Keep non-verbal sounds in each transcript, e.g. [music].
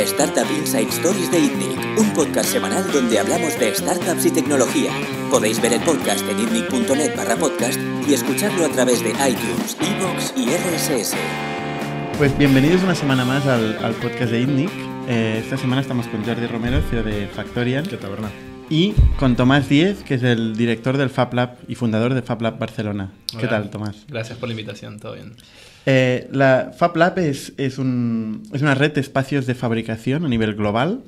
a Startup Inside Stories de ITNIC, un podcast semanal donde hablamos de startups y tecnología. Podéis ver el podcast en itnic.net barra podcast y escucharlo a través de iTunes, Evox y RSS. Pues bienvenidos una semana más al, podcast de ITNIC. Eh, esta semana estamos con Jordi Romero, CEO de Factorial. ¿Qué tal, Bernard? Y con Tomás Díez, que es el director del FabLab y fundador de FabLab Barcelona. ¿Qué tal, Tomás? Gracias por la invitación, todo bien. Eh, la FabLab es, es, un, es, una red de espacios de fabricación a nivel global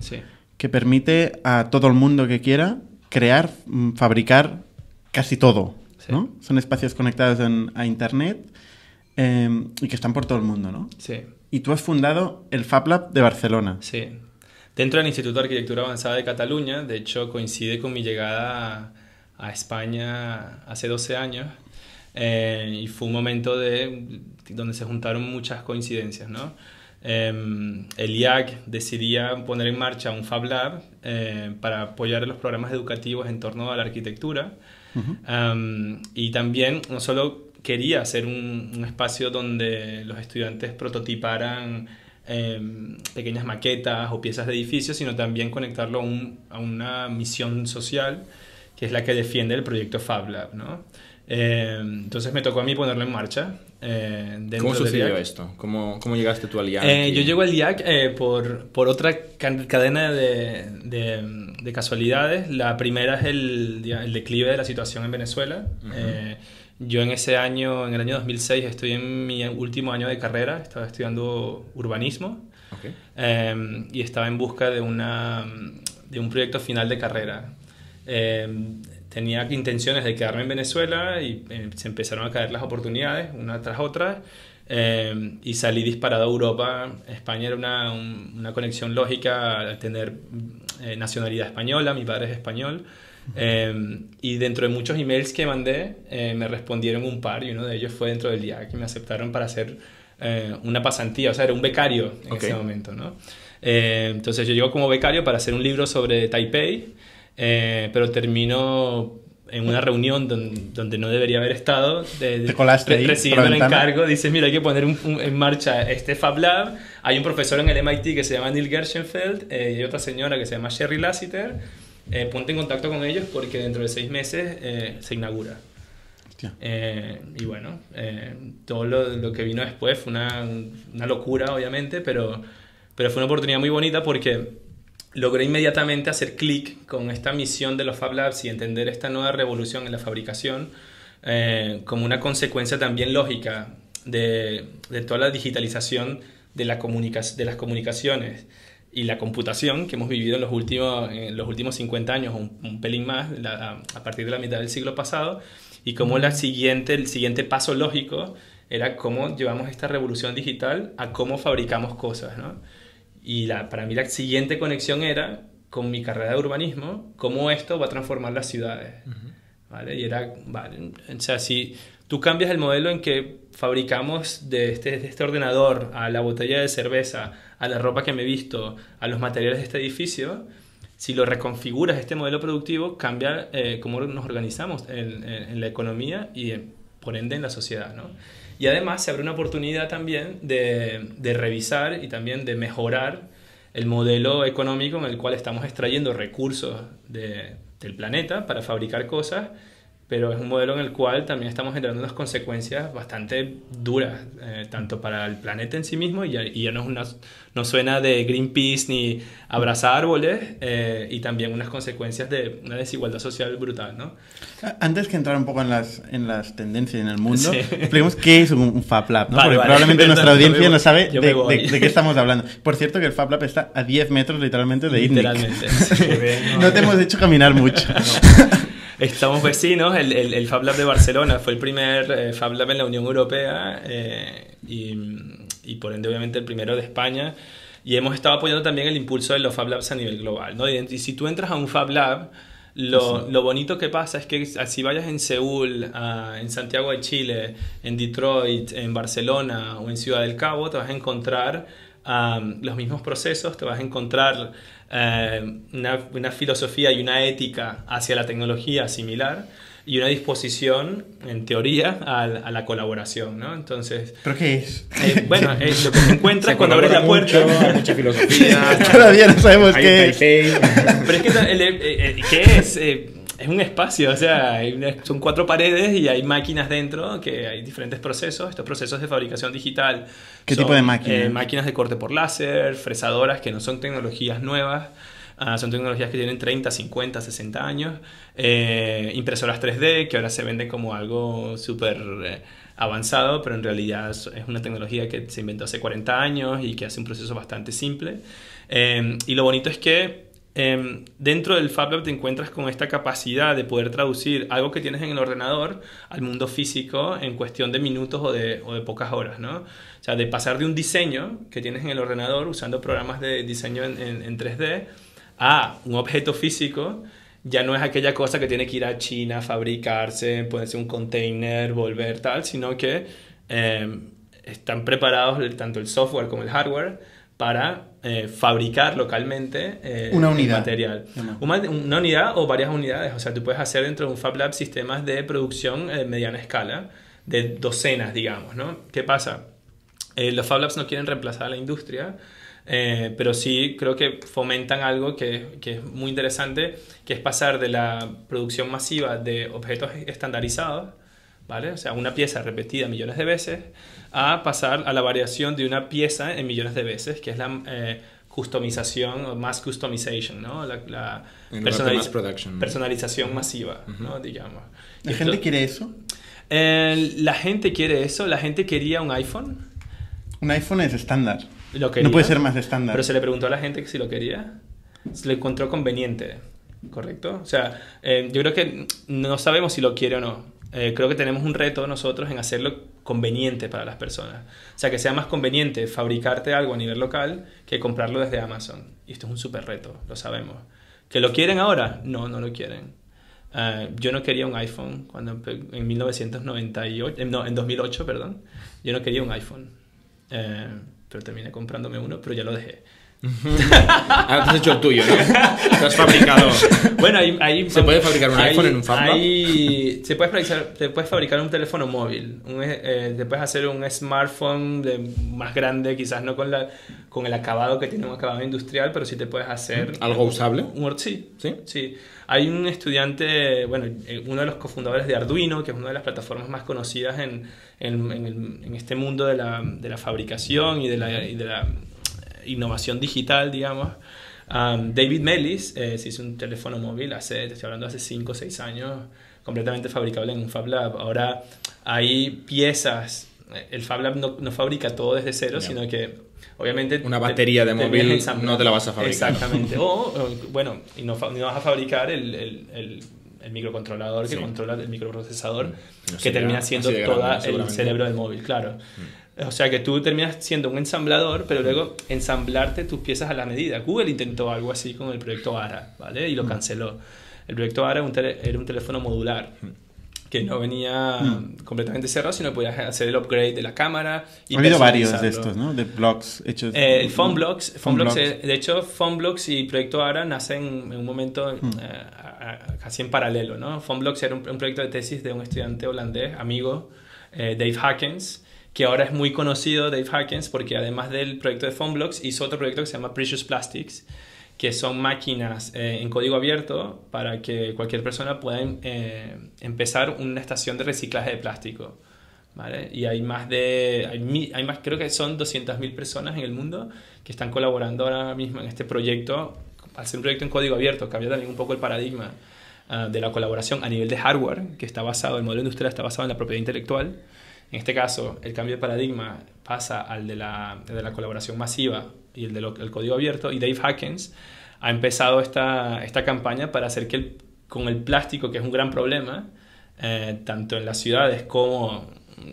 que permite a todo el mundo que quiera crear, mm, fabricar casi todo. ¿no? Son espacios conectados a Internet em, y que están por todo el mundo, ¿no? Sí. Y tú has fundado el FabLab de Barcelona. Sí. Dentro del Instituto de Arquitectura Avanzada de Cataluña, de hecho coincide con mi llegada a, a España hace 12 años eh, y fue un momento de, donde se juntaron muchas coincidencias, ¿no? Eh, el IAC decidía poner en marcha un Fab Lab eh, para apoyar los programas educativos en torno a la arquitectura y también no solo quería hacer un, un espacio donde los estudiantes prototiparan pequeñas maquetas o piezas de edificios, sino también conectarlo a, un, a, una misión social que es la que defiende el proyecto Fab Lab. ¿no? Eh, entonces me tocó a mí ponerlo en marcha. Eh, ¿Cómo sucedió esto? ¿Cómo, ¿Cómo, llegaste tú al IAC? Eh, yo llego al IAC por, por, otra cadena de, de, casualidades. La primera es el, el, declive de la situación en Venezuela. yo en ese año, en el año 2006, estoy en mi último año de carrera, estaba estudiando urbanismo y estaba en busca de, una, de un proyecto final de carrera tenía intenciones de quedarme en Venezuela y eh, se empezaron a caer las oportunidades una tras otra eh, y salí disparado a Europa. España era una, una conexión lógica al tener eh, nacionalidad española, mi padre es español. y dentro de muchos emails que mandé, me respondieron un par y uno de ellos fue dentro del día que me aceptaron para hacer una pasantía, o sea, era un becario en ese momento, ¿no? entonces yo llego como becario para hacer un libro sobre Taipei eh, pero termino en una reunión donde, no debería haber estado, de, recibiendo el encargo, dices, mira, hay que poner en marcha este Fab Lab, hay un profesor en el MIT que se llama Neil Gershenfeld eh, y otra señora que se llama Sherry Lassiter, eh, ponte en contacto con ellos porque dentro de seis meses se inaugura. y bueno, todo lo, lo, que vino después fue una, una locura, obviamente, pero, pero fue una oportunidad muy bonita porque logré inmediatamente hacer clic con esta misión de los Fab Labs y entender esta nueva revolución en la fabricación eh, como una consecuencia también lógica de, de toda la digitalización de, la de las comunicaciones y la computación que hemos vivido en los últimos, en los últimos 50 años, un, un pelín más, a partir de la mitad del siglo pasado, y como la siguiente, el siguiente paso lógico era cómo llevamos esta revolución digital a cómo fabricamos cosas. ¿no? Y la, para mí la siguiente conexión era con mi carrera de urbanismo, cómo esto va a transformar las ciudades. ¿vale? Y era, vale, o sea, si tú cambias el modelo en que fabricamos de este, de este ordenador a la botella de cerveza, a la ropa que me he visto, a los materiales de este edificio, si lo reconfiguras este modelo productivo, cambia eh, cómo nos organizamos en, en, la economía y por ende en la sociedad. ¿no? Y además se abre una oportunidad también de, revisar y también de mejorar el modelo económico en el cual estamos extrayendo recursos de, del planeta para fabricar cosas pero es un modelo en el cual también estamos generando unas consecuencias bastante duras, eh, tanto para el planeta en sí mismo, y ya, y ya no, es una, no suena de Greenpeace ni abrazar árboles, eh, y también unas consecuencias de una desigualdad social brutal. ¿no? Antes que entrar un poco en las, en las tendencias en el mundo, expliquemos qué es un, Fab Lab, ¿no? porque probablemente [laughs] nuestra audiencia no sabe de, de, qué estamos hablando. Por cierto que el Fab Lab está a 10 metros literalmente de. Literalmente. [laughs] no, te hemos hecho caminar mucho. [laughs] Estamos vecinos, el, el, el, Fab Lab de Barcelona fue el primer eh, Fab Lab en la Unión Europea eh, y, y, por ende obviamente el primero de España y hemos estado apoyando también el impulso de los Fab Labs a nivel global. ¿no? Y, si tú entras a un Fab Lab, lo, lo, bonito que pasa es que si vayas en Seúl, en Santiago de Chile, en Detroit, en Barcelona o en Ciudad del Cabo, te vas a encontrar los mismos procesos, te vas a encontrar eh, una, una, filosofía y una ética hacia la tecnología similar. y una disposición, en teoría, a, la colaboración, ¿no? Entonces... ¿Pero qué es? Eh, bueno, [laughs] es lo que te encuentras cuando abres la puerta. Mucho, mucha filosofía. [laughs] Todavía no sabemos qué es. Pero es que, eh, ¿qué es? Es un espacio, o sea, son cuatro paredes y hay máquinas dentro, que hay diferentes procesos. Estos procesos de fabricación digital. ¿Qué tipo de máquinas? máquinas de corte por láser, fresadoras, que no son tecnologías nuevas. Ah, son tecnologías que tienen 30, 50, 60 años. Eh, impresoras 3D, que ahora se venden como algo súper eh, avanzado, pero en realidad es una tecnología que se inventó hace 40 años y que hace un proceso bastante simple. Eh, y lo bonito es que em, dentro del FabLab te encuentras con esta capacidad de poder traducir algo que tienes en el ordenador al mundo físico en cuestión de minutos o de, o de pocas horas, ¿no? O sea, de pasar de un diseño que tienes en el ordenador usando programas de diseño en, en, en 3D a un objeto físico, ya no es aquella cosa que tiene que ir a China, fabricarse, ponerse un container, volver tal, sino que eh, están preparados tanto el software como el hardware para eh, fabricar localmente eh, una unidad. material. Una, una, unidad o varias unidades. O sea, tú puedes hacer dentro de un Fab Lab sistemas de producción de mediana escala, de docenas, digamos. ¿no? ¿Qué pasa? los Fab Labs no quieren reemplazar a la industria, eh, pero sí creo que fomentan algo que, que, es muy interesante, que es pasar de la producción masiva de objetos estandarizados, ¿vale? O sea, una pieza repetida millones de veces, a pasar a la variación de una pieza en millones de veces, que es la eh, customización o mass customization, ¿no? La, la personalización masiva, ¿no? Digamos. ¿La gente quiere eso? Eh, la gente quiere eso, la gente quería un iPhone. Un iPhone es estándar no puede ser más estándar. Pero se le preguntó a la gente si lo quería. Se le encontró conveniente, ¿correcto? O sea, eh, yo creo que no sabemos si lo quiere o no. Eh, creo que tenemos un reto nosotros en hacerlo conveniente para las personas. O sea, que sea más conveniente fabricarte algo a nivel local que comprarlo desde Amazon. Y esto es un súper reto, lo sabemos. ¿Que lo quieren ahora? No, no lo quieren. Eh, yo no quería un iPhone cuando en 1998, no, en 2008, perdón. Yo no quería un iPhone pero terminé comprándome uno, pero ya lo dejé. Ahora te has hecho el tuyo, ¿no? Te has fabricado. Bueno, ahí, ¿Se puede fabricar un iPhone en un Fab se puede fabricar, te puedes fabricar un teléfono móvil. Un, eh, te puedes hacer un smartphone de, más grande, quizás no con, la, con el acabado que tiene un acabado industrial, pero sí te puedes hacer. ¿Algo usable? Un, sí, sí, sí. Hay un estudiante, bueno, eh, uno de los cofundadores de Arduino, que es una de las plataformas más conocidas en, en, en, este mundo de la, de la fabricación y de la, y de la innovación digital, digamos. David Mellis eh, se hizo un teléfono móvil hace, te estoy hablando hace 5 o 6 años, completamente fabricable en un Fab Lab. Ahora hay piezas, eh, el Fab Lab no, no fabrica todo desde cero, sino que obviamente... Una batería de móvil no te la vas a fabricar. Exactamente. [laughs] o, bueno, y no, no, vas a fabricar el, el, el, microcontrolador que controla el microprocesador, mm. que termina siendo todo el cerebro del móvil, claro. Mm. O sea que tú terminas siendo un ensamblador, pero luego ensamblarte tus piezas a la medida. Google intentó algo así con el proyecto ARA, ¿vale? Y lo mm. canceló. El proyecto ARA era un, teléfono modular mm. que no venía mm. completamente cerrado, sino podías hacer el upgrade de la cámara. Y ha habido varios de estos, ¿no? De blogs hechos. Eh, el PhoneBlocks, Blocks, de hecho, PhoneBlocks y Proyecto ARA nacen en un momento eh, casi en paralelo, ¿no? PhoneBlocks era un, proyecto de tesis de un estudiante holandés, amigo, eh, Dave Hackens, que ahora es muy conocido, Dave Harkins, porque además del proyecto de PhoneBlocks, hizo otro proyecto que se llama Precious Plastics, que son máquinas eh, en código abierto para que cualquier persona pueda eh, empezar una estación de reciclaje de plástico. Y hay más de, hay, hay más, creo que son 200.000 personas en el mundo que están colaborando ahora mismo en este proyecto. Al ser un proyecto en código abierto, cambia también un poco el paradigma ah, de la colaboración a nivel de hardware, que está basado, el modelo industrial está basado en la propiedad intelectual en este caso, el cambio de paradigma pasa al de la, de la colaboración masiva y el del código abierto, y Dave Hackens ha empezado esta, esta campaña para hacer que con el plástico, que es un gran problema, eh, tanto en las ciudades como,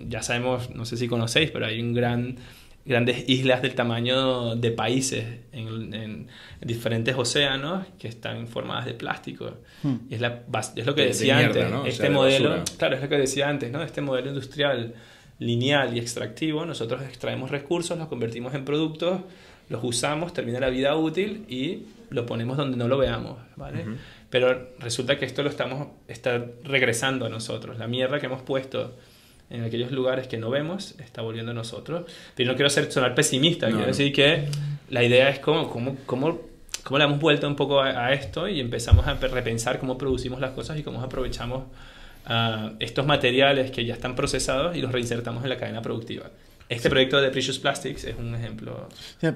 ya sabemos, no sé si conocéis, pero hay un gran grandes islas del tamaño de países en, diferentes océanos que están formadas de plástico. Hmm. Y es, la, es, lo que decía antes, este modelo, claro, es lo que decía antes, ¿no? Este modelo industrial lineal y extractivo, nosotros extraemos recursos, los convertimos en productos, los usamos, termina la vida útil y lo ponemos donde no lo veamos, ¿vale? pero resulta que esto lo estamos está regresando a nosotros. La mierda que hemos puesto en aquellos lugares que no vemos está volviendo a nosotros. Pero no quiero ser, sonar pesimista, quiero decir que la idea es cómo, cómo, cómo, cómo le hemos vuelto un poco a, esto y empezamos a repensar cómo producimos las cosas y cómo aprovechamos uh, estos materiales que ya están procesados y los reinsertamos en la cadena productiva. Este proyecto de Precious Plastics es un ejemplo.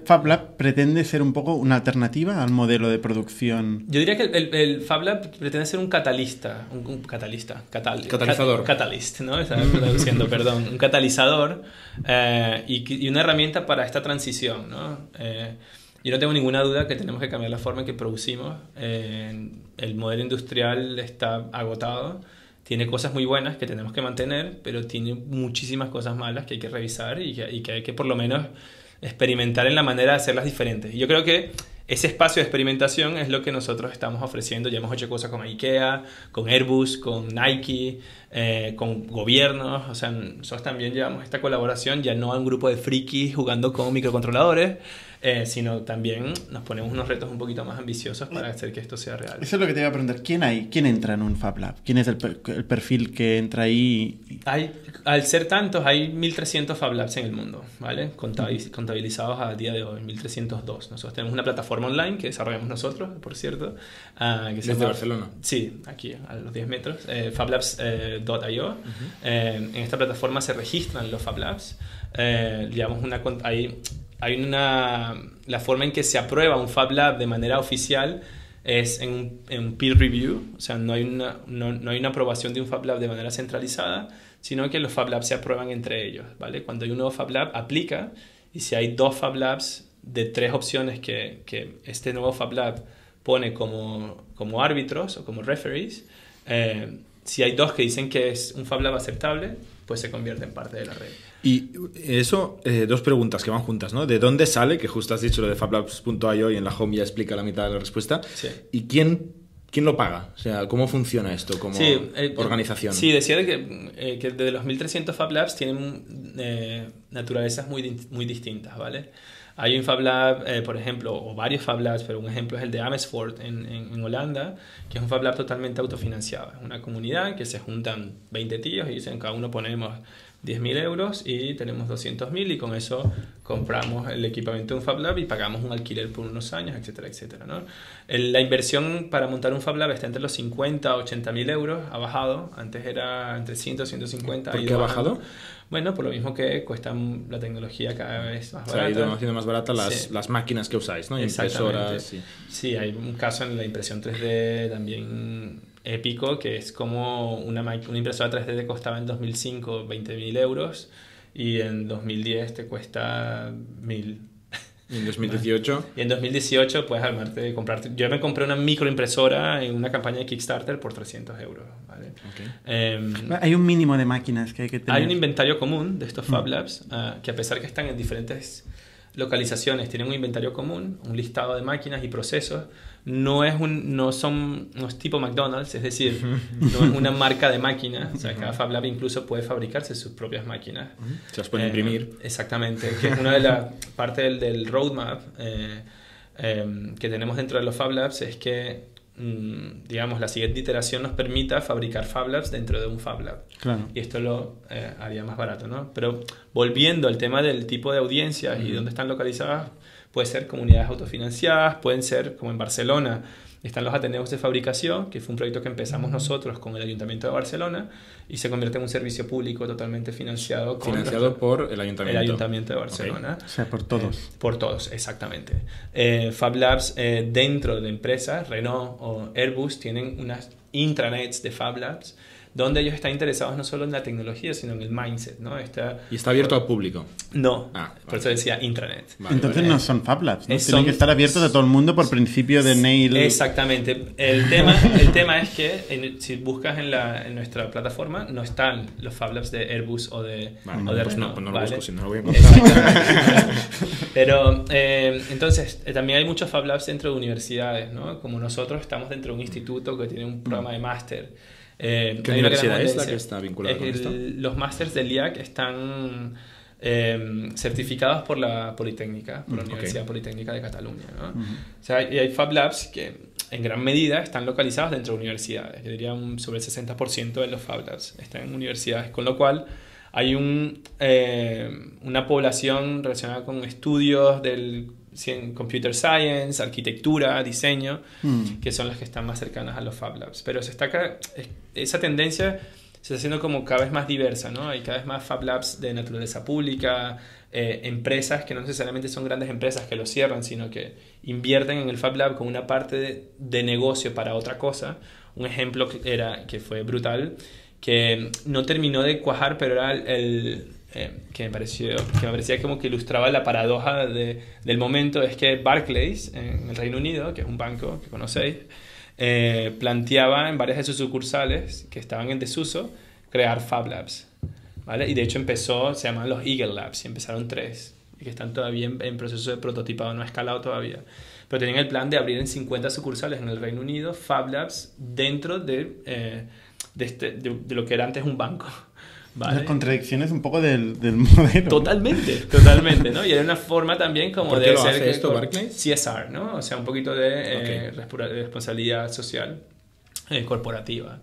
FabLab pretende ser un poco una alternativa al modelo de producción. Yo diría que el, el, FabLab pretende ser un catalista, un, catalista, catalizador. catalyst, ¿no? Estaba traduciendo, perdón. Un catalizador eh, y, y, una herramienta para esta transición, ¿no? Eh, yo no tengo ninguna duda que tenemos que cambiar la forma en que producimos. Eh, el modelo industrial está agotado tiene cosas muy buenas que tenemos que mantener, pero tiene muchísimas cosas malas que hay que revisar y que, y que hay que por lo menos experimentar en la manera de hacerlas diferentes. Y yo creo que ese espacio de experimentación es lo que nosotros estamos ofreciendo. Ya hemos hecho cosas con IKEA, con Airbus, con Nike, eh, con gobiernos. O sea, nosotros también llevamos esta colaboración ya no a un grupo de frikis jugando con microcontroladores, eh, sino también nos ponemos unos retos un poquito más ambiciosos para hacer que esto sea real. Eso es lo que te iba a preguntar. ¿Quién hay? ¿Quién entra en un Fab Lab? ¿Quién es el, el perfil que entra ahí? Hay, al ser tantos, hay 1.300 Fab Labs en el mundo, ¿vale? Contabilizados a día de hoy, 1.302. Nosotros tenemos una plataforma online que desarrollamos nosotros, por cierto. Uh, que Desde Barcelona. Sí, aquí, a los 10 metros. Eh, fablabs.io. Eh, en esta plataforma se registran los Fab Labs. digamos, una, hay hay una, la forma en que se aprueba un Fab Lab de manera oficial es en un, en peer review, o sea, no hay, una, no, no, hay una aprobación de un Fab Lab de manera centralizada, sino que los Fab Labs se aprueban entre ellos, ¿vale? Cuando hay un nuevo Fab Lab, aplica, y si hay dos Fab Labs de tres opciones que, que este nuevo Fab Lab pone como, como árbitros o como referees, eh, si hay dos que dicen que es un Fab Lab aceptable, pues se convierte en parte de la red. Y eso, eh, dos preguntas que van juntas, ¿no? ¿De dónde sale? Que justo has dicho lo de fablabs.io y en la home ya explica la mitad de la respuesta. Sí. ¿Y quién, quién lo paga? O sea, ¿cómo funciona esto como eh, organización? Sí, decía que, eh, que de los 1300 Fab Labs tienen naturalezas muy, muy distintas, ¿vale? Hay un Fab Lab, por ejemplo, o varios Fab Labs, pero un ejemplo es el de Amersfoort en, en, en, Holanda, que es un Fab Lab totalmente autofinanciado. Es una comunidad que se juntan 20 tíos y dicen, cada uno ponemos 10.000 euros y tenemos 200.000 y con eso compramos el equipamiento de un Fab Lab y pagamos un alquiler por unos años, etcétera, etcétera. ¿no? La inversión para montar un Fab Lab está entre los 50 a 80.000 euros, ha bajado, antes era entre 100 y 150. ¿Por qué ha bajado? Bueno, por lo mismo que cuesta la tecnología cada vez más barata. Se ha ido haciendo más barata las, las máquinas que usáis, ¿no? Impresoras. Sí, hay un caso en la impresión 3D también épico, que es como una, una impresora 3D te costaba en 2005 20.000 euros y en 2010 te cuesta 1.000. ¿Y en 2018? y en 2018 puedes armarte comprarte. Yo me compré una microimpresora en una campaña de Kickstarter por 300 euros. ¿vale? Em, hay un mínimo de máquinas que hay que tener. Hay un inventario común de estos Fab mm. Labs uh, que, a pesar que están en diferentes localizaciones, tienen un inventario común, un listado de máquinas y procesos no es un no son no es tipo McDonald's, es decir, no es una marca de máquinas, o sea, cada Fab Lab incluso puede fabricarse sus propias máquinas. Se las pueden imprimir. Eh, exactamente, que es [laughs] una de las partes del, del, roadmap eh, eh, que tenemos dentro de los Fab Labs es que mm, digamos, la siguiente iteración nos permita fabricar Fab Labs dentro de un Fab Lab. Y esto lo haría más barato, ¿no? Pero volviendo al tema del tipo de audiencias y dónde están localizadas, Puede ser comunidades autofinanciadas, pueden ser, como en Barcelona, están los Ateneos de Fabricación, que fue un proyecto que empezamos nosotros con el Ayuntamiento de Barcelona y se convierte en un servicio público totalmente financiado. financiado por el Ayuntamiento. El Ayuntamiento de Barcelona. O sea, por todos. Eh, por todos, exactamente. Eh, Fab Labs eh, dentro de empresas, Renault o Airbus, tienen unas intranets de Fab Labs donde ellos están interesados no solo en la tecnología, sino en el mindset, ¿no? Está, ¿Y está abierto al público? No, ah, por eso decía intranet. Entonces no son Fab Labs, ¿no? Tienen que estar abiertos a todo el mundo por principio de Nail. Exactamente. El tema, el tema es que si buscas en, la, en nuestra plataforma, no están los Fab Labs de Airbus o de, o de pues no, pues no lo busco, si no lo voy a encontrar. [laughs] Pero eh, entonces, eh, también hay muchos Fab Labs dentro de universidades, ¿no? Como nosotros estamos dentro de un instituto que tiene un programa de máster eh, ¿Qué universidad es la que está vinculada con esto? Los másters del IAC están eh, certificados por la Politécnica, por la mm, Universidad Politécnica de Cataluña. ¿no? O sea, y hay Fab Labs que en gran medida están localizados dentro de universidades. Yo diría un, sobre el 60% de los Fab Labs están en universidades, con lo cual hay un, eh, una población relacionada con estudios del computer science, arquitectura, diseño, hmm. que son las que están más cercanas a los Fab Labs. Pero se está esa tendencia se está haciendo como cada vez más diversa, ¿no? Hay cada vez más Fab Labs de naturaleza pública, eh, empresas que no necesariamente son grandes empresas que lo cierran, sino que invierten en el Fab Lab con una parte de, negocio para otra cosa. Un ejemplo era, que fue brutal, que no terminó de cuajar, pero era el, eh, que, me pareció, que me parecía como que ilustraba la paradoja del momento, es que Barclays, en el Reino Unido, que es un banco que conocéis, eh, planteaba en varias de sus sucursales que estaban en desuso crear Fab Labs. ¿vale? Y de hecho empezó, se llaman los Eagle Labs, y empezaron tres, que están todavía en, proceso de prototipado, no ha escalado todavía. Pero tenían el plan de abrir en 50 sucursales en el Reino Unido Fab Labs dentro de, eh, de, este, de, lo que era antes un banco. ¿Vale? Las contradicciones un poco del, del, [laughs] modelo. Totalmente, [laughs] totalmente, ¿no? Y era una forma también como ¿Por de qué lo hace esto Barclays? CSR, ¿no? O sea, un poquito de, eh, responsabilidad social. Eh, corporativa.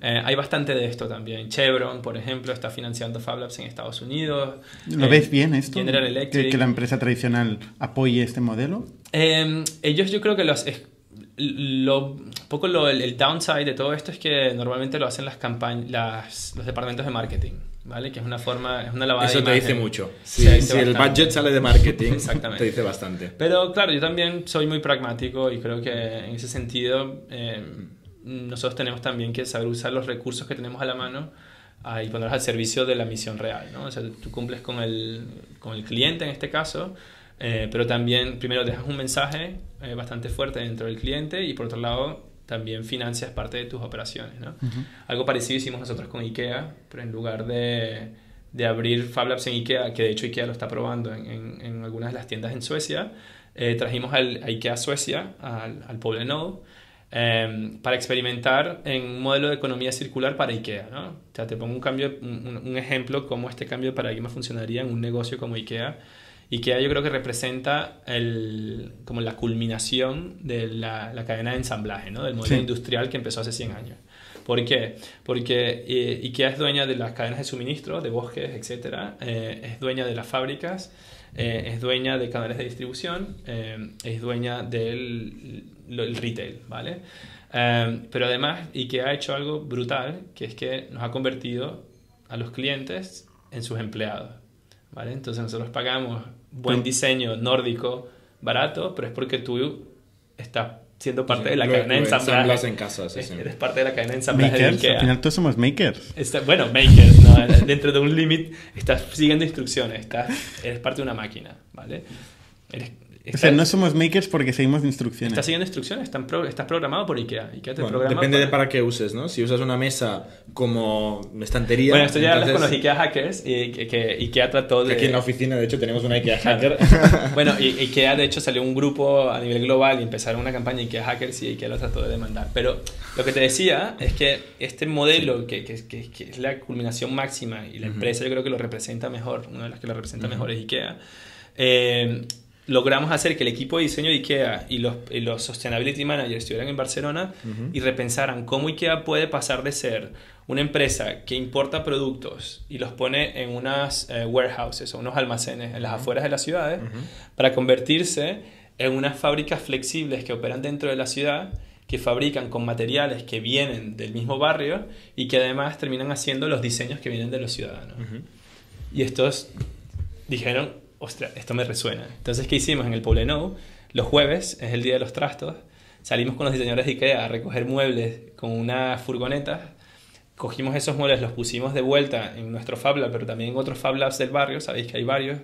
Eh, hay bastante de esto también. Chevron, por ejemplo, está financiando Fab Labs en Estados Unidos. ¿Lo ves bien esto? General Electric. ¿Que, la empresa tradicional apoye este modelo? Em, ellos yo creo que los... Lo, poco lo, el, downside de todo esto es que normalmente lo hacen las campañas, los departamentos de marketing. ¿vale? Que es una forma, es una lavada Eso te dice mucho. si el budget sale de marketing, [laughs] Exactamente. te dice bastante. Pero claro, yo también soy muy pragmático y creo que en ese sentido em, nosotros tenemos también que saber usar los recursos que tenemos a la mano y ponerlos al servicio de la misión real, ¿no? O sea, tú cumples con el, con el cliente en este caso, eh, pero también primero dejas un mensaje eh, bastante fuerte dentro del cliente y por otro lado también financias parte de tus operaciones, ¿no? Algo parecido hicimos nosotros con IKEA, pero en lugar de, de abrir Fab Labs en IKEA, que de hecho IKEA lo está probando en, en, algunas de las tiendas en Suecia, eh, trajimos al, a IKEA Suecia, al, al Poble Em, para experimentar en un modelo de economía circular para IKEA. ¿no? O sea, te pongo un, cambio, un, ejemplo cómo este cambio de paradigma funcionaría en un negocio como IKEA. IKEA yo creo que representa el, como la culminación de la, la cadena de ensamblaje, ¿no? del modelo industrial que empezó hace 100 años. ¿Por qué? Porque eh, IKEA es dueña de las cadenas de suministro, de bosques, etc. Eh, es dueña de las fábricas, eh, es dueña de canales de distribución, es dueña del el retail, ¿vale? Em, pero además, que ha hecho algo brutal, que es que nos ha convertido a los clientes en sus empleados, ¿vale? Entonces nosotros pagamos buen diseño nórdico barato, pero es porque tú estás siendo parte de la cadena de ensamblaje. en casa, sí, sí. Eres parte de la cadena de ensamblaje de Ikea. Al final todos somos makers. bueno, makers, ¿no? [laughs] Dentro de un límite estás siguiendo instrucciones, estás, eres parte de una máquina, ¿vale? Eres, o sea, no somos makers porque seguimos instrucciones. Estás siguiendo instrucciones, estás programado por IKEA. IKEA te depende de para qué uses, ¿no? Si usas una mesa como estantería... Bueno, esto ya hablas con los IKEA hackers y que, IKEA trató de... Aquí en la oficina, de hecho, tenemos una IKEA hacker. [laughs] bueno, y, IKEA, de hecho, salió un grupo a nivel global y empezaron una campaña IKEA hackers y IKEA lo trató de demandar. Pero lo que te decía es que este modelo, que, que, que, es la culminación máxima y la empresa yo creo que lo representa mejor, una de las que lo representa mejor es IKEA, eh, logramos hacer que el equipo de diseño de IKEA y los, los Sustainability Managers estuvieran en Barcelona y repensaran cómo IKEA puede pasar de ser una empresa que importa productos y los pone en unas eh, warehouses o unos almacenes en las afueras de las ciudades para convertirse en unas fábricas flexibles que operan dentro de la ciudad que fabrican con materiales que vienen del mismo barrio y que además terminan haciendo los diseños que vienen de los ciudadanos. Y estos dijeron, ostras, esto me resuena. Entonces, ¿qué hicimos en el Poblenou? Los jueves, es el día de los trastos, salimos con los diseñadores de IKEA a recoger muebles con una furgoneta, cogimos esos muebles, los pusimos de vuelta en nuestro Fab Lab, pero también en otros Fab Labs del barrio, sabéis que hay varios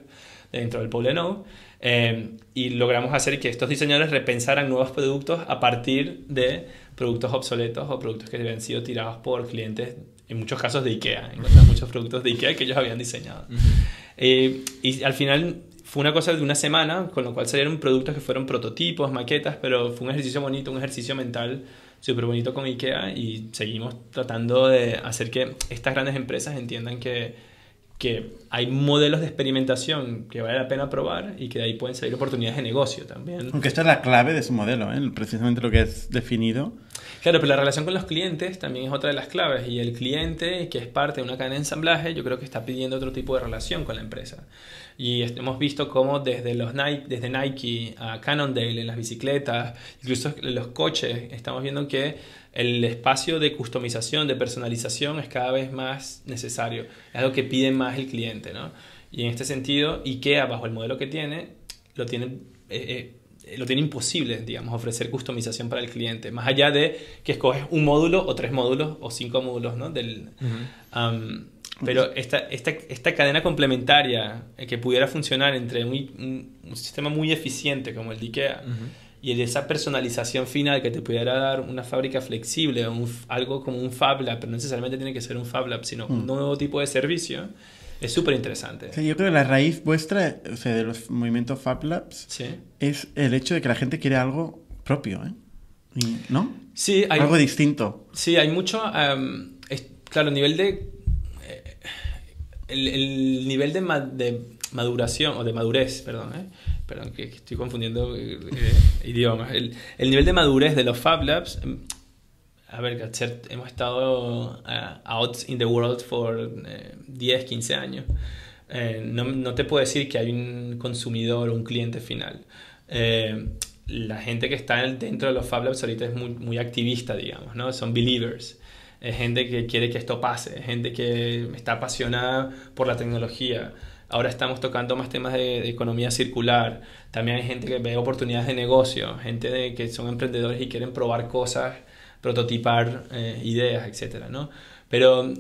dentro del Poblenou, eh, y logramos hacer que estos diseñadores repensaran nuevos productos a partir de productos obsoletos o productos que habían sido tirados por clientes, en muchos casos de IKEA, encontramos muchos productos de IKEA que ellos habían diseñado. Eh, y al final fue una cosa de una semana, con lo cual salieron productos que fueron prototipos, maquetas, pero fue un ejercicio bonito, un ejercicio mental súper bonito con IKEA y seguimos tratando de hacer que estas grandes empresas entiendan que, que hay modelos de experimentación que vale la pena probar y que de ahí pueden salir oportunidades de negocio también. Aunque esta es la clave de su modelo, ¿eh? precisamente lo que es definido. Claro, pero la relación con los clientes también es otra de las claves y el cliente, que es parte de una cadena de ensamblaje, yo creo que está pidiendo otro tipo de relación con la empresa. Y hemos visto cómo desde, los Nike, desde Nike a Cannondale en las bicicletas, incluso en los coches, estamos viendo que el espacio de customización, de personalización es cada vez más necesario. Es algo que pide más el cliente, ¿no? Y en este sentido, IKEA, bajo el modelo que tiene, lo tiene, eh, eh, lo tiene imposible, digamos, ofrecer customización para el cliente. Más allá de que escoges un módulo o tres módulos o cinco módulos, ¿no? Del, pero esta, esta, esta, cadena complementaria eh, que pudiera funcionar entre un, un, sistema muy eficiente como el de IKEA y esa personalización final que te pudiera dar una fábrica flexible, o algo como un Fab Lab, pero no necesariamente tiene que ser un Fab Lab, sino un mm. nuevo tipo de servicio, es súper interesante. Sí, yo creo que la raíz vuestra, o sea, de los movimientos Fab Labs, es el hecho de que la gente quiere algo propio, ¿eh? ¿No? Sí, hay, algo distinto. Sí, hay mucho. claro, el nivel de. Eh, el, nivel de, de, maduración, o de madurez, perdón, ¿eh? Perdón, que, estoy confundiendo eh, eh, idiomas. El, el, nivel de madurez de los Fab Labs, em, a ver, hemos estado uh, out in the world por 10, 15 años. no, no, te puedo decir que hay un consumidor o un cliente final. la gente que está dentro de los Fab Labs ahorita es muy, muy activista, digamos, ¿no? Son believers. Es gente que quiere que esto pase, gente que está apasionada por la tecnología. Ahora estamos tocando más temas de, economía circular. También hay gente que ve oportunidades de negocio, gente de, que son emprendedores y quieren probar cosas, prototipar eh, ideas, etc. ¿no? Pero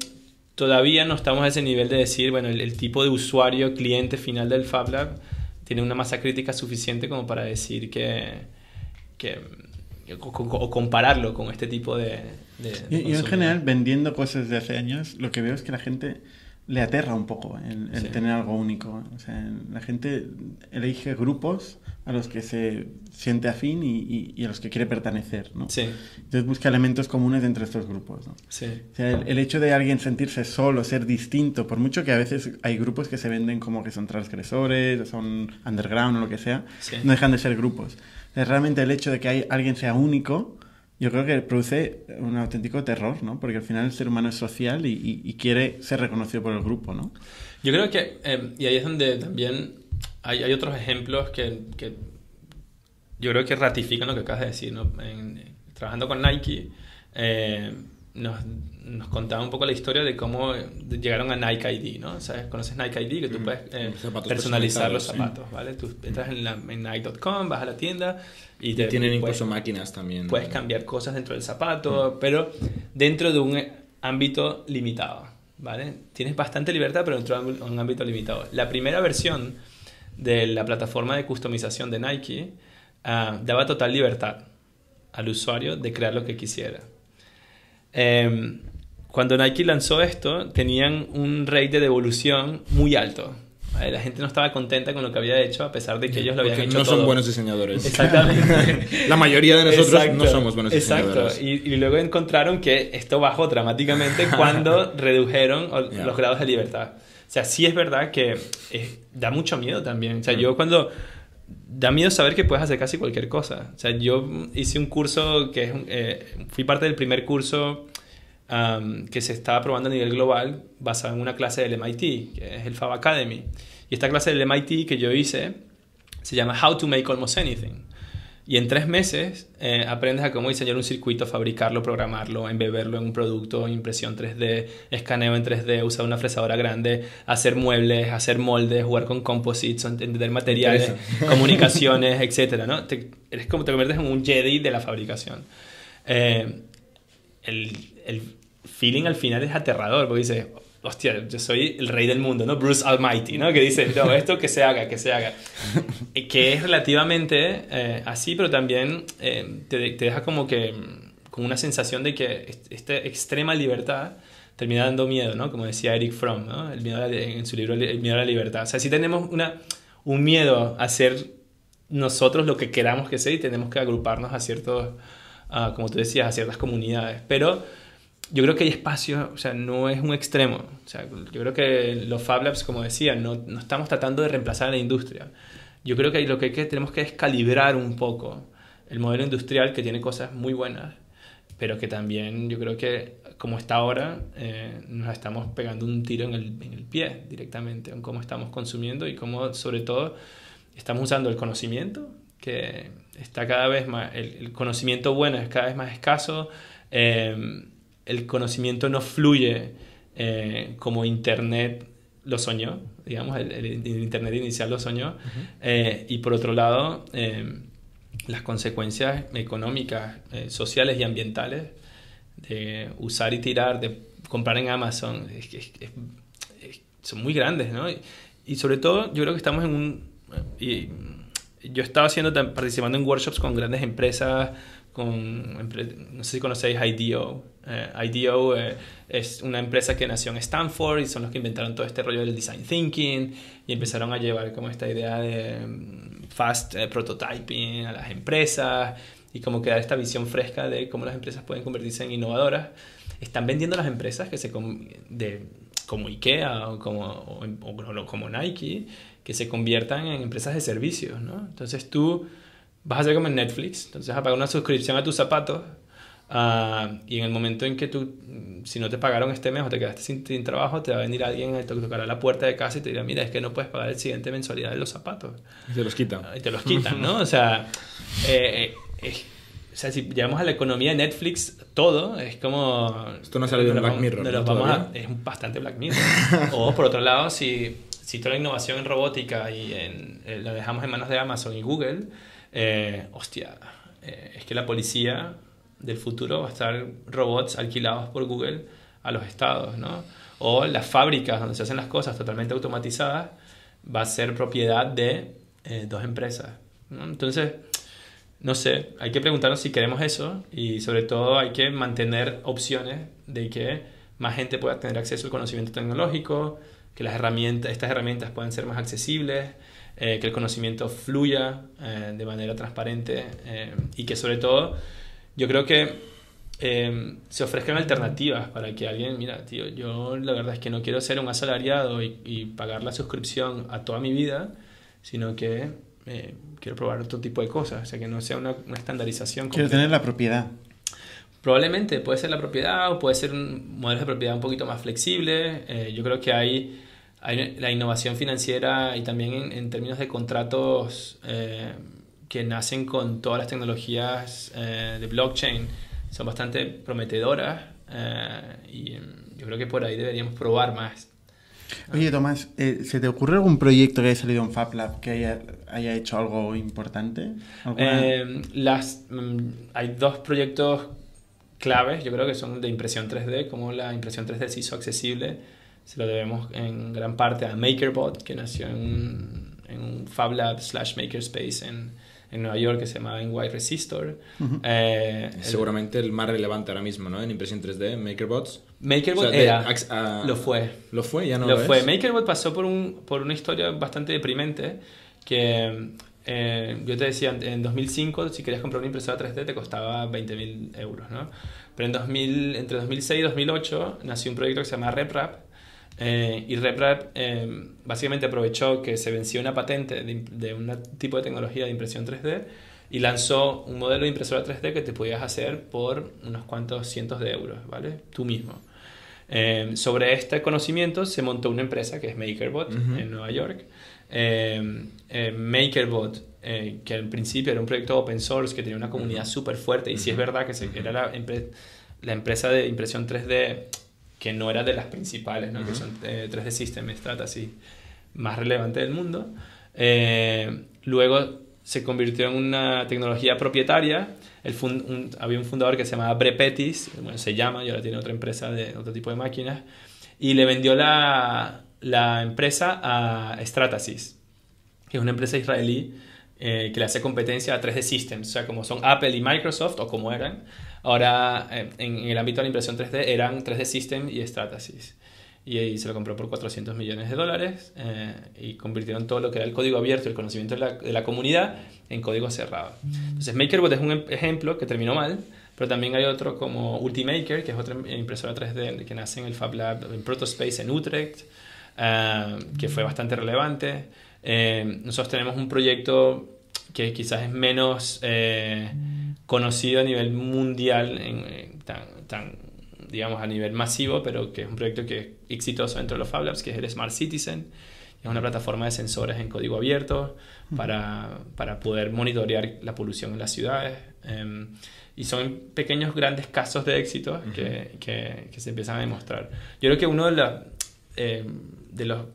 todavía no estamos a ese nivel de decir, bueno, el, tipo de usuario, cliente final del Fab Lab tiene una masa crítica suficiente como para decir que, que o, compararlo con este tipo de... de, y en general, vendiendo cosas de hace años, lo que veo es que la gente le aterra un poco el, tener algo único. O sea, la gente elige grupos a los que se siente afín y, a los que quiere pertenecer, ¿no? Sí. Entonces busca elementos comunes entre estos grupos, ¿no? Sí. O sea, el, hecho de alguien sentirse solo, ser distinto, por mucho que a veces hay grupos que se venden como que son transgresores, son underground o lo que sea, no dejan de ser grupos. Es realmente el hecho de que hay, alguien sea único yo creo que produce un auténtico terror, ¿no? Porque al final el ser humano es social y, quiere ser reconocido por el grupo, ¿no? Yo creo que, eh, y ahí es donde también hay, otros ejemplos que, yo creo que ratifican lo que acabas de decir, ¿no? trabajando con Nike, eh, nos, nos, contaba un poco la historia de cómo llegaron a Nike ID, ¿no? ¿Sabes? ¿Conoces Nike ID? Que tú mm. puedes eh, personalizar los zapatos, ¿vale? Tú entras en, en Nike.com, vas a la tienda y, te, tienen incluso máquinas también. Puedes cambiar cosas dentro del zapato, mm. pero dentro de un ámbito limitado, ¿vale? Tienes bastante libertad, pero dentro de un ámbito limitado. La primera versión de la plataforma de customización de Nike uh, daba total libertad al usuario de crear lo que quisiera. Em, cuando Nike lanzó esto, tenían un rate de devolución muy alto. La gente no estaba contenta con lo que había hecho, a pesar de que ellos lo habían hecho no son buenos diseñadores. Exactamente. [laughs] La mayoría de nosotros no somos buenos diseñadores. Exacto. Y, luego encontraron que esto bajó dramáticamente [laughs] cuando redujeron los grados de libertad. O sea, sí es verdad que eh, da mucho miedo también. O sea, yo cuando da miedo saber que puedes hacer casi cualquier cosa. O sea, yo hice un curso que es, eh, fui parte del primer curso que se estaba probando a nivel global basado en una clase del MIT, que es el Fab Academy. Y esta clase del MIT que yo hice se llama How to Make Almost Anything. Y en tres meses eh, aprendes a cómo diseñar un circuito, fabricarlo, programarlo, embeberlo en un producto, impresión 3D, escaneo en 3D, usar una fresadora grande, hacer muebles, hacer moldes, jugar con composites, entender materiales, [laughs] comunicaciones, etc. ¿no? Te, eres como te conviertes en un Jedi de la fabricación. Eh, el, el feeling al final es aterrador, porque dices, hostia, yo soy el rey del mundo, ¿no? Bruce Almighty, ¿no? Que dice, no, esto que se haga, que se haga. [laughs] que es relativamente eh, así, pero también eh, te, te, deja como que con una sensación de que esta extrema libertad termina dando miedo, ¿no? Como decía Eric Fromm, ¿no? El miedo en su libro El miedo a la libertad. O sea, si tenemos una, un miedo a ser nosotros lo que queramos que sea y tenemos que agruparnos a ciertos, como tú decías, a ciertas comunidades. Pero yo creo que hay espacio, o sea, no es un extremo. O sea, yo creo que los Fab Labs, como decía, no, no estamos tratando de reemplazar a la industria. Yo creo que lo que, que tenemos que es calibrar un poco el modelo industrial que tiene cosas muy buenas, pero que también yo creo que como está ahora, eh, nos estamos pegando un tiro en el, en el, pie directamente, en cómo estamos consumiendo y cómo sobre todo estamos usando el conocimiento, que está cada vez más, el, conocimiento bueno es cada vez más escaso, eh, el conocimiento no fluye eh, como Internet lo soñó, digamos, el, Internet inicial lo soñó, y por otro lado, las consecuencias económicas, sociales y ambientales de usar y tirar, de comprar en Amazon, son muy grandes, ¿no? Y, sobre todo, yo creo que estamos en un... Y yo estaba haciendo, participando en workshops con grandes empresas, con, no sé si conocéis IDEO. Eh, IDEO eh, es una empresa que nació en Stanford y son los que inventaron todo este rollo del design thinking y empezaron a llevar como esta idea de mm, fast eh, prototyping a las empresas y como que esta visión fresca de cómo las empresas pueden convertirse en innovadoras. Están vendiendo las empresas que se de, como IKEA o como, o, como Nike, que se conviertan en empresas de servicios, ¿no? Entonces tú vas a hacer como en Netflix, entonces vas a pagar una suscripción a tus zapatos uh, y en el momento en que tú, si no te pagaron este mes o te quedaste sin, trabajo, te va a venir alguien a tocar a la puerta de casa y te dirá, mira, es que no puedes pagar el siguiente mensualidad de los zapatos. Y te los quitan. Y te los quitan, ¿no? O sea, eh, o sea, si llevamos a la economía de Netflix todo, es como... Esto no salido de Black Mirror. es bastante Black Mirror. [laughs] o por otro lado, si, si toda la innovación en robótica y en, eh, la dejamos en manos de Amazon y Google, eh, hostia, eh, es que la policía del futuro va a estar robots alquilados por Google a los estados, ¿no? O las fábricas donde se hacen las cosas totalmente automatizadas va a ser propiedad de dos empresas. ¿no? Entonces, no sé, hay que preguntarnos si queremos eso y sobre todo hay que mantener opciones de que más gente pueda tener acceso al conocimiento tecnológico, que las herramientas, estas herramientas puedan ser más accesibles, eh, que el conocimiento fluya eh, de manera transparente eh, y que sobre todo yo creo que se ofrezcan alternativas para que alguien, mira, tío, yo la verdad es que no quiero ser un asalariado y, y pagar la suscripción a toda mi vida, sino que eh, quiero probar otro tipo de cosas, o sea, que no sea una, estandarización. Quiero tener la propiedad. Probablemente puede ser la propiedad o puede ser un modelo de propiedad un poquito más flexible. Eh, yo creo que hay, la innovación financiera y también en, términos de contratos eh, que nacen con todas las tecnologías de blockchain son bastante prometedoras y yo creo que por ahí deberíamos probar más. Oye, Tomás, eh, ¿se te ocurre algún proyecto que haya salido en FabLab que haya, haya hecho algo importante? Eh, las, mm, hay dos proyectos claves, yo creo que son de impresión 3D, como la impresión 3D se hizo accesible. Se lo debemos en gran parte a MakerBot, que nació en un, en un FabLab slash Makerspace en, en Nueva York que se llamaba NY Resistor. Eh, Seguramente el, más relevante ahora mismo, ¿no? En impresión 3D, MakerBots. MakerBot era, lo fue. Lo fue, ya no lo, lo fue. MakerBot pasó por, un, por una historia bastante deprimente que eh, yo te decía, en 2005 si querías comprar una impresora 3D te costaba 20.000 euros, ¿no? Pero en 2000, entre 2006 y 2008 nació un proyecto que se llama RepRap eh, y RepRap eh, básicamente aprovechó que se venció una patente de, de, un tipo de tecnología de impresión 3D y lanzó un modelo de impresora 3D que te podías hacer por unos cuantos cientos de euros, ¿vale? Tú mismo. Eh, sobre este conocimiento se montó una empresa que es MakerBot en Nueva York. MakerBot, que al principio era un proyecto open source que tenía una comunidad súper fuerte y si es verdad que se, era la, la empresa de impresión 3D que no era de las principales, ¿no? que son 3D eh, System, Strata, así, más relevante del mundo. Eh, luego se convirtió en una tecnología propietaria. El había un fundador que se llamaba Brepetis, bueno, se llama, y ahora tiene otra empresa de otro tipo de máquinas, y le vendió la, la empresa a Stratasys, que es una empresa israelí eh, que le hace competencia a 3D Systems, o sea, como son Apple y Microsoft, o como eran, Ahora, eh, en, el ámbito de la impresión 3D, eran 3D System y Stratasys. Y, y se lo compró por 400 millones de dólares eh, y convirtieron todo lo que era el código abierto, el conocimiento de la, de la comunidad, en código cerrado. Entonces, MakerBot es un em, ejemplo que terminó mal, pero también hay otro como Ultimaker, que es otra impresora 3D que nace en el Fab Lab en Protospace en Utrecht, eh, que fue bastante relevante. Eh, nosotros tenemos un proyecto que quizás es menos eh, conocido a nivel mundial, en, tan, tan, digamos, a nivel masivo, pero que es un proyecto que es exitoso dentro de los Fab Labs, que es el Smart Citizen. Es una plataforma de sensores en código abierto para, para poder monitorear la polución en las ciudades. Em, y son pequeños, grandes casos de éxito que, que, que, se empiezan a demostrar. Yo creo que uno de, la, em, de los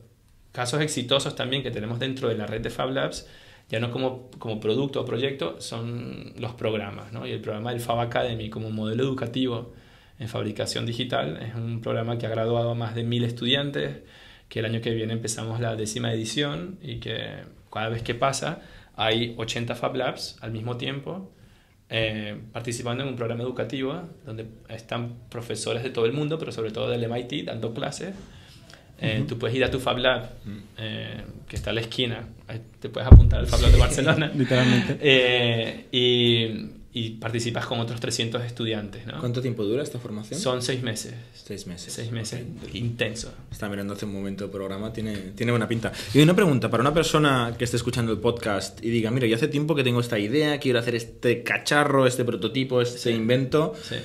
casos exitosos también que tenemos dentro de la red de Fab Labs, ya no como, como producto o proyecto, son los programas. ¿no? Y el programa del Fab Academy como modelo educativo en fabricación digital es un programa que ha graduado a más de mil estudiantes que el año que viene empezamos la décima edición y que cada vez que pasa hay 80 Fab Labs al mismo tiempo eh, participando en un programa educativo donde están profesores de todo el mundo, pero sobre todo del MIT dando clases. Eh, tú puedes ir a tu Fab Lab, eh, que está a la esquina, te puedes apuntar al Fab Lab de Barcelona. [laughs] Literalmente. [laughs] y y participas con otros 300 estudiantes. ¿no? ¿Cuánto tiempo dura esta formación? Son seis meses. Seis meses. Seis meses. Intenso. Está mirando hace un momento el programa, tiene, tiene buena pinta. Y una pregunta, para una persona que esté escuchando el podcast y diga, mira, yo hace tiempo que tengo esta idea, quiero hacer este cacharro, este prototipo, este invento. Sí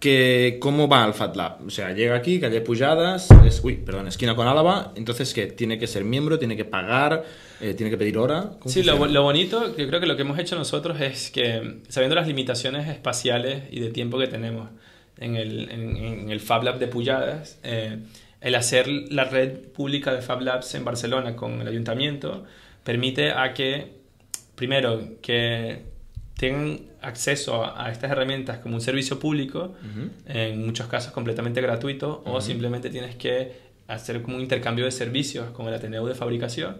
que cómo va al Fat Lab. O sea, llega aquí, calle Pujadas, es, uy, perdón, esquina con Álava, entonces que tiene que ser miembro, tiene que pagar, eh, tiene que pedir hora. Sí, lo, lo, bonito, yo creo que lo que hemos hecho nosotros es que, sabiendo las limitaciones espaciales y de tiempo que tenemos en el, en, el Fab Lab de Pujadas, eh, el hacer la red pública de Fab Labs en Barcelona con el ayuntamiento permite a que, primero, que tengan acceso a, estas herramientas como un servicio público, en muchos casos completamente gratuito, o simplemente tienes que hacer como un intercambio de servicios con el Ateneo de fabricación,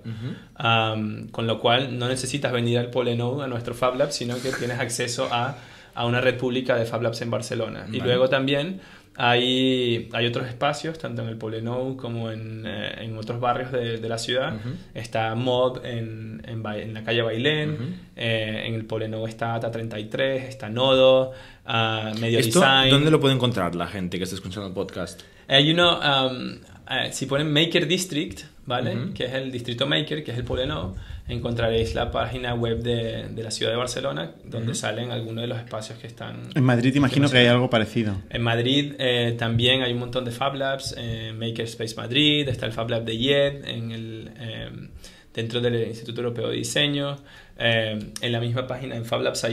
con lo cual no necesitas venir al Polenode, a nuestro Fab Lab, sino que tienes acceso a, a una red pública de Fab Labs en Barcelona. Y luego también hay, hay otros espacios, tanto en el Poblenou como en, eh, en otros barrios de, de la ciudad. Está Mob en, en, en, la calle Bailén, eh, en el Poblenou está ATA 33, está Nodo, uh, Medio ¿Esto, Design. ¿Dónde lo puede encontrar la gente que está escuchando el podcast? Hay uno, um, uh, si ponen Maker District, ¿vale? Que es el distrito Maker, que es el Poblenou encontraréis la página web de, de la ciudad de Barcelona, donde salen algunos de los espacios que están... En Madrid imagino que, que hay algo parecido. En Madrid eh, también hay un montón de Fab Labs, eh, Makerspace Madrid, está el Fab Lab de YED, en el, eh, dentro del Instituto Europeo de Diseño. en la misma página, en Fab Labs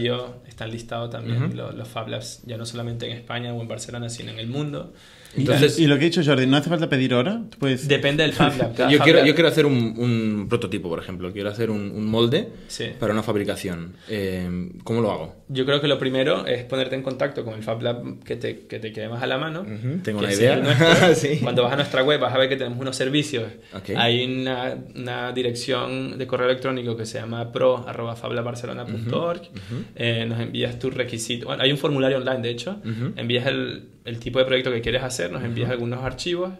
están listados también los, los Fab Labs, ya no solamente en España o en Barcelona, sino en el mundo. Entonces, y, y, lo que he dicho Jordi, ¿no hace falta pedir hora? Puedes... Depende del Fab Lab. [laughs] yo, quiero, yo quiero hacer un, un, prototipo, por ejemplo. Quiero hacer un, un molde sí. para una fabricación. Eh, ¿Cómo lo hago? Yo creo que lo primero es ponerte en contacto con el Fab Lab que te, que te quede más a la mano. Uh -huh. Tengo una idea. [laughs] sí. Cuando vas a nuestra web vas a ver que tenemos unos servicios. Okay. Hay una, una, dirección de correo electrónico que se llama pro.fablabbarcelona.org. Uh -huh. eh, nos envías tus requisitos. Bueno, hay un formulario online, de hecho. Uh -huh. Envías el, el tipo de proyecto que quieres hacer, nos envías algunos archivos,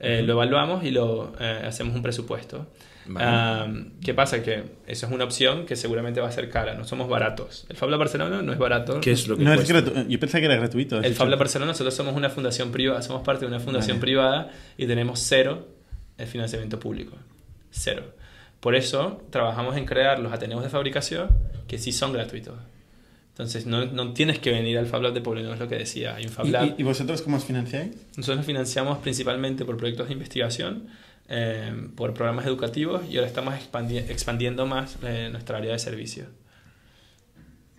eh, lo evaluamos y lo eh, hacemos un presupuesto. Vale. Um, ¿Qué pasa? Que eso es una opción que seguramente va a ser cara, no somos baratos. El Fabla Barcelona no es barato. ¿Qué es lo que no, es Yo pensé que era gratuito. El Fabla Barcelona solo somos una fundación privada, somos parte de una fundación vale. privada y tenemos cero el financiamiento público. Cero. Por eso trabajamos en crear los ateneos de fabricación que sí son gratuitos. Entonces, no, no, tienes que venir al Fab Lab de Pobleno, es lo que decía. Hay un Fab Lab. ¿Y, ¿Y, vosotros cómo os financiáis? Nosotros nos financiamos principalmente por proyectos de investigación, eh, por programas educativos y ahora estamos expandi expandiendo más eh, nuestra área de servicio.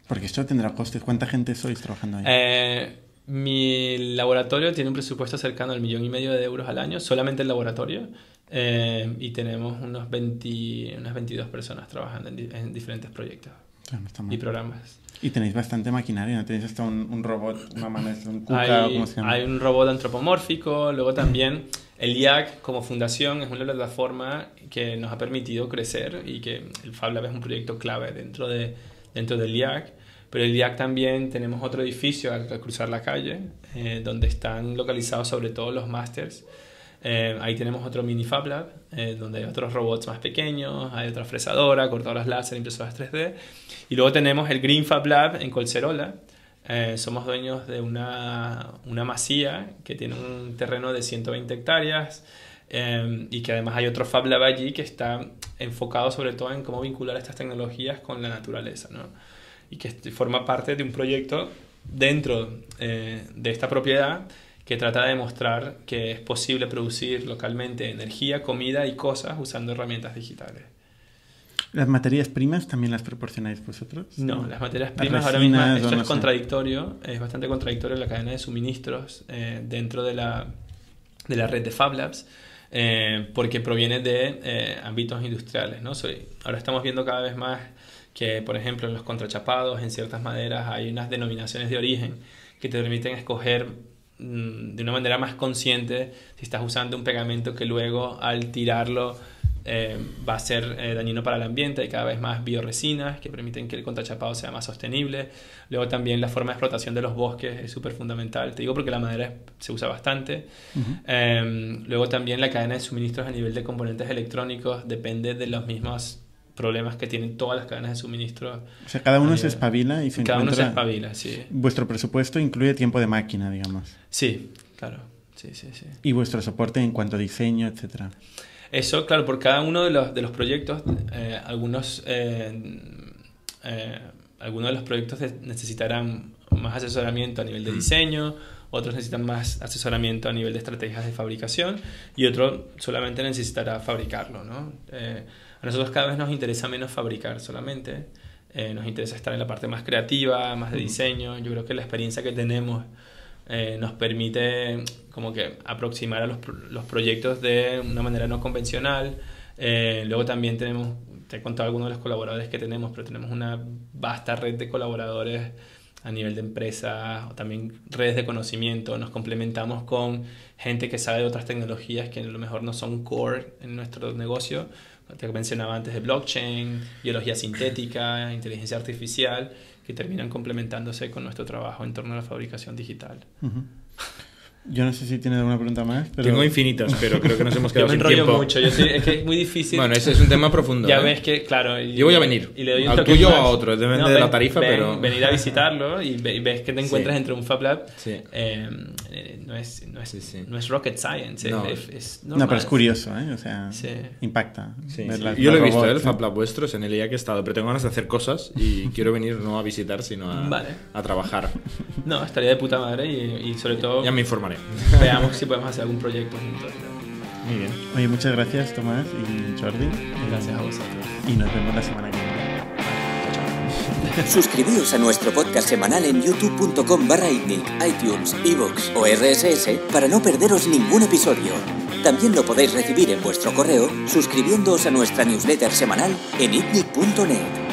Porque esto tendrá costes. ¿Cuánta gente sois trabajando ahí? Eh, mi laboratorio tiene un presupuesto cercano al millón y medio de euros al año, solamente el laboratorio. Eh, y tenemos unos 20, unas 22 personas trabajando en, di en diferentes proyectos no y programas. Y tenéis bastante maquinaria, ¿no? Tenéis hasta un, un robot, una mano, un cuca, hay, ¿cómo se llama? Hay un robot antropomórfico, luego también el IAC como fundación es una plataforma que nos ha permitido crecer y que el Fab Lab es un proyecto clave dentro, de, dentro del IAC. Pero el IAC también tenemos otro edificio al, al cruzar la calle, eh, donde están localizados sobre todo los másters. Eh, ahí tenemos otro mini Fab Lab, eh, donde hay otros robots más pequeños, hay otra fresadora, cortadoras láser, impresoras 3D. Y luego tenemos el Green Fab Lab en Colcerola, Eh, somos dueños de una, una, masía que tiene un terreno de 120 hectáreas eh, y que además hay otro Fab Lab allí que está enfocado sobre todo en cómo vincular estas tecnologías con la naturaleza. ¿no? Y que forma parte de un proyecto dentro eh, de esta propiedad que trata de demostrar que es posible producir localmente energía, comida y cosas usando herramientas digitales. ¿Las materias primas también las proporcionáis vosotros? No, las materias primas ahora mismo, esto es contradictorio, es bastante contradictorio la cadena de suministros eh, dentro de la, de la red de Fab Labs, eh, porque proviene de eh, ámbitos industriales. ¿no? Soy, ahora estamos viendo cada vez más que, por ejemplo, en los contrachapados, en ciertas maderas, hay unas denominaciones de origen que te permiten escoger de una manera más consciente si estás usando un pegamento que luego al tirarlo eh, va a ser eh, dañino para el ambiente. Hay cada vez más bioresinas que permiten que el contrachapado sea más sostenible. Luego también la forma de explotación de los bosques es súper fundamental. Te digo porque la madera se usa bastante. Em, luego también la cadena de suministros a nivel de componentes electrónicos depende de los mismos problemas que tienen todas las cadenas de suministro. O sea, cada uno se espabila y se Cada uno se espabila, sí. Vuestro presupuesto incluye tiempo de máquina, digamos. Sí, claro. Sí, sí, sí. Y vuestro soporte en cuanto a diseño, etcétera. Eso, claro, por cada uno de los, de los proyectos, eh, algunos, eh, eh, algunos de los proyectos necesitarán más asesoramiento a nivel de diseño, otros necesitan más asesoramiento a nivel de estrategias de fabricación y otro solamente necesitará fabricarlo. ¿no? A nosotros cada vez nos interesa menos fabricar solamente, nos interesa estar en la parte más creativa, más de diseño. Yo creo que la experiencia que tenemos eh, nos permite como que aproximar a los, los, proyectos de una manera no convencional. Eh, luego también tenemos, te he contado algunos de los colaboradores que tenemos, pero tenemos una vasta red de colaboradores a nivel de empresas o también redes de conocimiento. Nos complementamos con gente que sabe de otras tecnologías que a lo mejor no son core en nuestro negocio. Te mencionaba antes de blockchain, biología sintética, inteligencia artificial que terminan complementándose con nuestro trabajo en torno a la fabricación digital. Yo no sé si tienes alguna pregunta más. Pero... Tengo infinitas, pero creo que nos hemos quedado [laughs] yo me enrollo mucho. Yo es que es muy difícil. bueno, ese es un tema profundo. Ya ¿eh? ves que, claro. yo voy a venir. Y le doy un al tuyo o a otro, depende de la tarifa, pero. Venir a visitarlo y, ves que te encuentras entre un Fab Lab. Sí. Eh, no, es, no, es, no, es, rocket science. No. Es, no, pero es curioso, ¿eh? O sea, impacta. yo lo he visto, ¿eh? el Fab Lab vuestros en el día que he estado, pero tengo ganas de hacer cosas y [laughs] quiero venir no a visitar, sino a, a trabajar. No, estaría de puta madre y, y sobre todo. Ya me informaré. [laughs] Veamos si podemos hacer algún proyecto juntos. Muy bien. Oye, muchas gracias Tomás y Jordi. Gracias a vosotros. Y nos vemos la semana que viene. Suscribíos a nuestro podcast semanal en youtube.com barra iTunes, Evox o RSS para no perderos ningún episodio. También lo podéis recibir en vuestro correo suscribiéndoos a nuestra newsletter semanal en itnic.net.